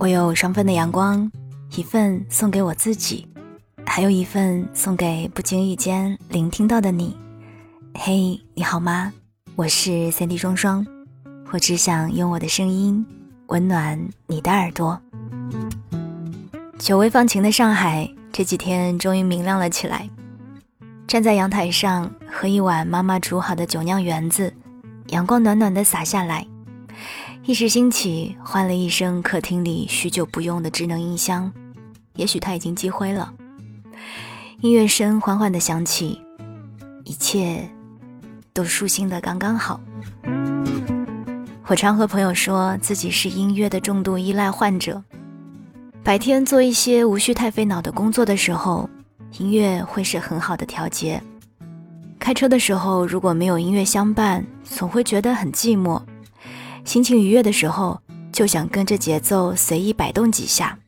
我有双份的阳光，一份送给我自己，还有一份送给不经意间聆听到的你。嘿，你好吗？我是三 D 双双，我只想用我的声音温暖你的耳朵。久未放晴的上海，这几天终于明亮了起来。站在阳台上，喝一碗妈妈煮好的酒酿圆子，阳光暖暖的洒下来。一时兴起，换了一声客厅里许久不用的智能音箱，也许它已经积灰了。音乐声缓缓的响起，一切都舒心的刚刚好。我常和朋友说自己是音乐的重度依赖患者，白天做一些无需太费脑的工作的时候，音乐会是很好的调节。开车的时候，如果没有音乐相伴，总会觉得很寂寞。心情愉悦的时候，就想跟着节奏随意摆动几下。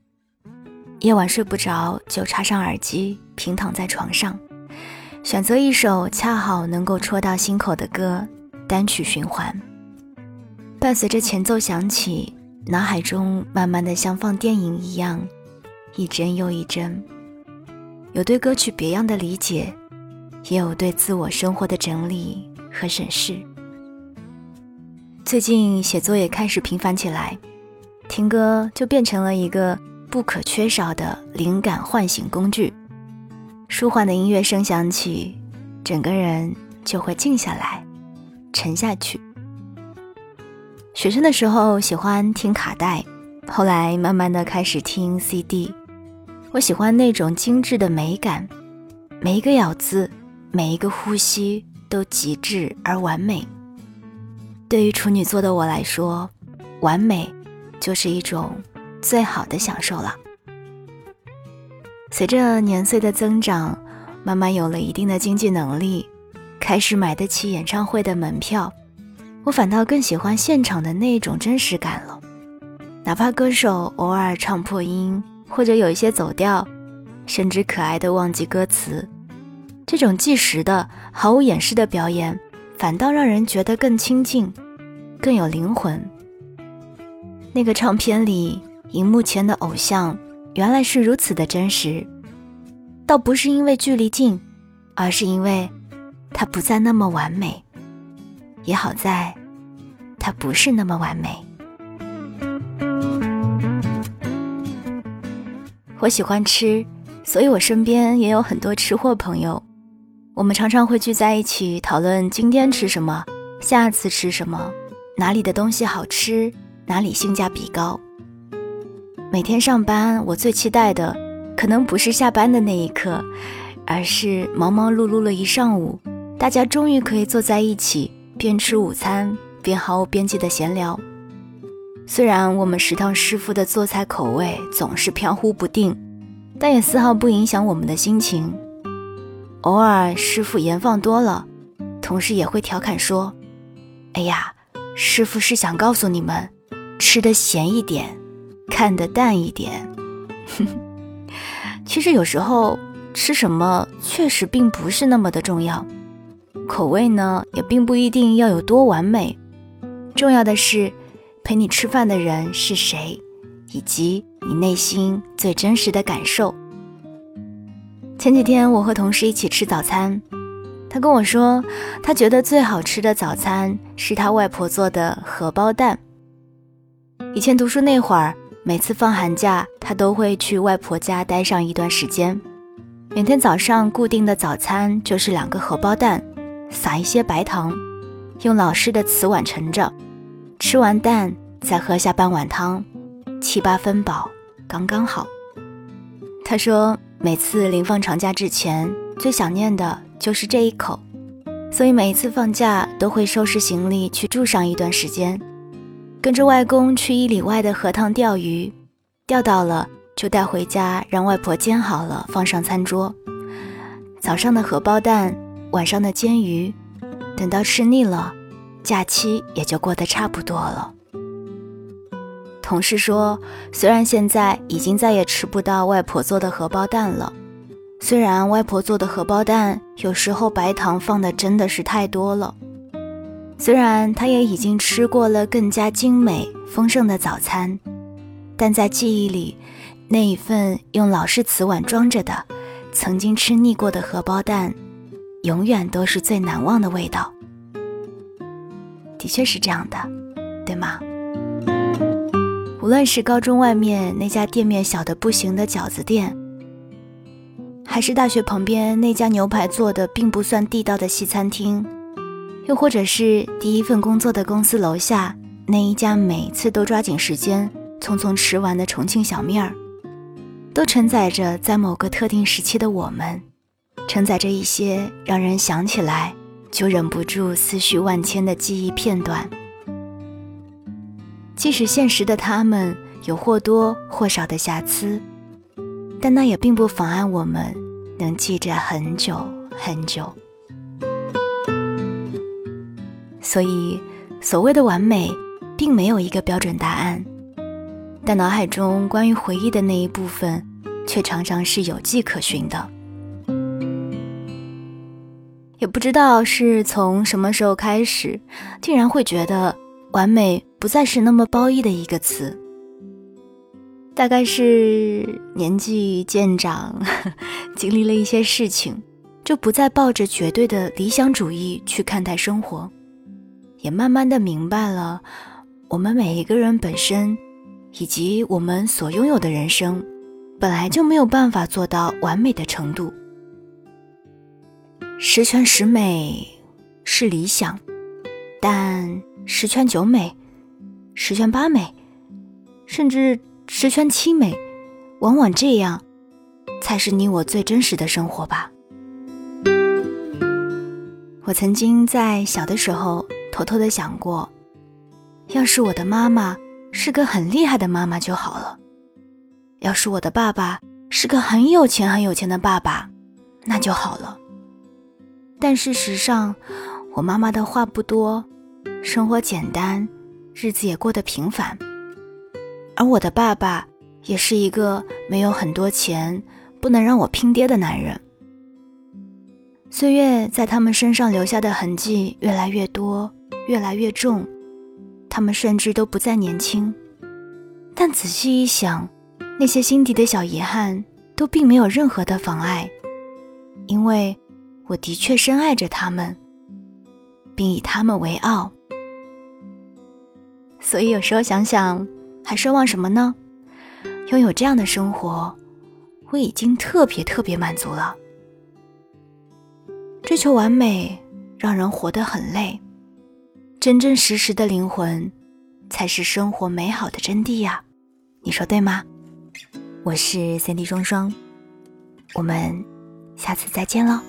夜晚睡不着，就插上耳机，平躺在床上，选择一首恰好能够戳到心口的歌，单曲循环。伴随着前奏响起，脑海中慢慢的像放电影一样，一帧又一帧。有对歌曲别样的理解，也有对自我生活的整理和审视。最近写作也开始频繁起来，听歌就变成了一个不可缺少的灵感唤醒工具。舒缓的音乐声响起，整个人就会静下来，沉下去。学生的时候喜欢听卡带，后来慢慢的开始听 CD。我喜欢那种精致的美感，每一个咬字，每一个呼吸都极致而完美。对于处女座的我来说，完美就是一种最好的享受了。随着年岁的增长，慢慢有了一定的经济能力，开始买得起演唱会的门票，我反倒更喜欢现场的那种真实感了。哪怕歌手偶尔唱破音，或者有一些走调，甚至可爱的忘记歌词，这种即时的、毫无掩饰的表演。反倒让人觉得更亲近，更有灵魂。那个唱片里荧幕前的偶像，原来是如此的真实。倒不是因为距离近，而是因为他不再那么完美。也好在，他不是那么完美。我喜欢吃，所以我身边也有很多吃货朋友。我们常常会聚在一起讨论今天吃什么，下次吃什么，哪里的东西好吃，哪里性价比高。每天上班，我最期待的可能不是下班的那一刻，而是忙忙碌碌了一上午，大家终于可以坐在一起，边吃午餐边毫无边际的闲聊。虽然我们食堂师傅的做菜口味总是飘忽不定，但也丝毫不影响我们的心情。偶尔师傅盐放多了，同事也会调侃说：“哎呀，师傅是想告诉你们，吃的咸一点，看得淡一点。”其实有时候吃什么确实并不是那么的重要，口味呢也并不一定要有多完美，重要的是陪你吃饭的人是谁，以及你内心最真实的感受。前几天我和同事一起吃早餐，他跟我说，他觉得最好吃的早餐是他外婆做的荷包蛋。以前读书那会儿，每次放寒假，他都会去外婆家待上一段时间。每天早上固定的早餐就是两个荷包蛋，撒一些白糖，用老式的瓷碗盛着，吃完蛋再喝下半碗汤，七八分饱，刚刚好。他说。每次临放长假之前，最想念的就是这一口，所以每一次放假都会收拾行李去住上一段时间，跟着外公去一里外的河塘钓鱼，钓到了就带回家，让外婆煎好了放上餐桌。早上的荷包蛋，晚上的煎鱼，等到吃腻了，假期也就过得差不多了。同事说，虽然现在已经再也吃不到外婆做的荷包蛋了，虽然外婆做的荷包蛋有时候白糖放的真的是太多了，虽然他也已经吃过了更加精美丰盛的早餐，但在记忆里，那一份用老式瓷碗装着的、曾经吃腻过的荷包蛋，永远都是最难忘的味道。的确是这样的，对吗？无论是高中外面那家店面小的不行的饺子店，还是大学旁边那家牛排做的并不算地道的西餐厅，又或者是第一份工作的公司楼下那一家每次都抓紧时间匆匆吃完的重庆小面儿，都承载着在某个特定时期的我们，承载着一些让人想起来就忍不住思绪万千的记忆片段。即使现实的他们有或多或少的瑕疵，但那也并不妨碍我们能记着很久很久。所以，所谓的完美，并没有一个标准答案，但脑海中关于回忆的那一部分，却常常是有迹可循的。也不知道是从什么时候开始，竟然会觉得完美。不再是那么褒义的一个词，大概是年纪渐长，经历了一些事情，就不再抱着绝对的理想主义去看待生活，也慢慢的明白了，我们每一个人本身，以及我们所拥有的人生，本来就没有办法做到完美的程度，十全十美是理想，但十全九美。十全八美，甚至十全七美，往往这样，才是你我最真实的生活吧。我曾经在小的时候偷偷的想过，要是我的妈妈是个很厉害的妈妈就好了，要是我的爸爸是个很有钱很有钱的爸爸，那就好了。但事实上，我妈妈的话不多，生活简单。日子也过得平凡，而我的爸爸也是一个没有很多钱、不能让我拼爹的男人。岁月在他们身上留下的痕迹越来越多，越来越重，他们甚至都不再年轻。但仔细一想，那些心底的小遗憾都并没有任何的妨碍，因为我的确深爱着他们，并以他们为傲。所以有时候想想，还奢望什么呢？拥有这样的生活，我已经特别特别满足了。追求完美，让人活得很累。真真实实的灵魂，才是生活美好的真谛呀！你说对吗？我是三 D 双双，我们下次再见喽。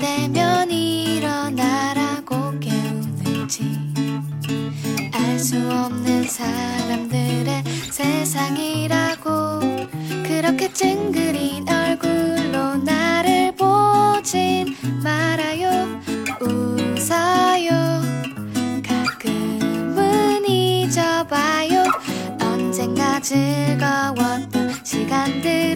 되면 일어나라고 깨우는지 알 수 없는 사람들의 세상이라고 그렇게 찡그린 얼굴로 나를 보진 말아요 웃어요. 가끔은 잊어봐요. 언젠가 즐거웠던 시간들.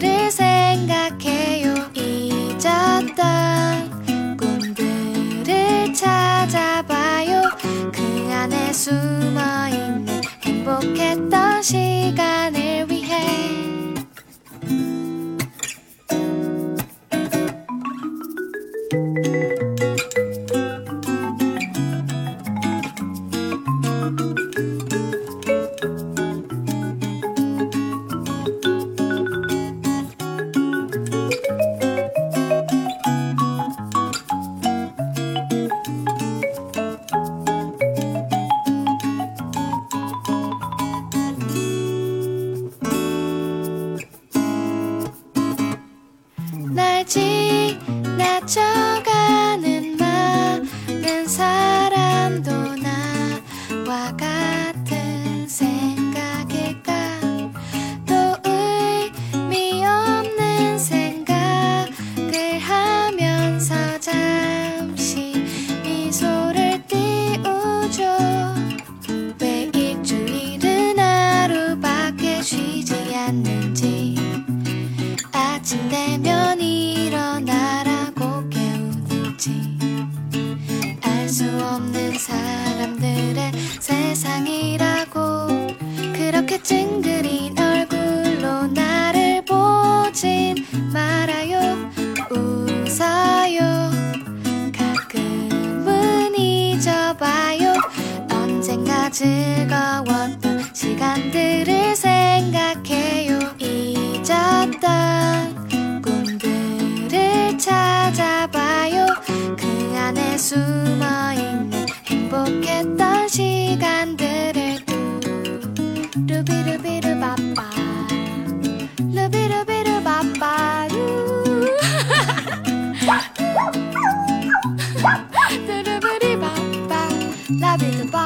Labi-da-ba,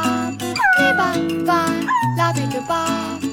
biba-ba, labi-da-ba.